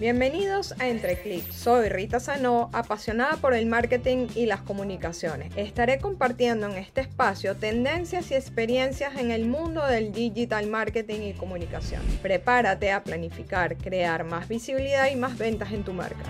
Bienvenidos a Entre Clips. Soy Rita Sanó, apasionada por el marketing y las comunicaciones. Estaré compartiendo en este espacio tendencias y experiencias en el mundo del digital marketing y comunicación. Prepárate a planificar, crear más visibilidad y más ventas en tu marca.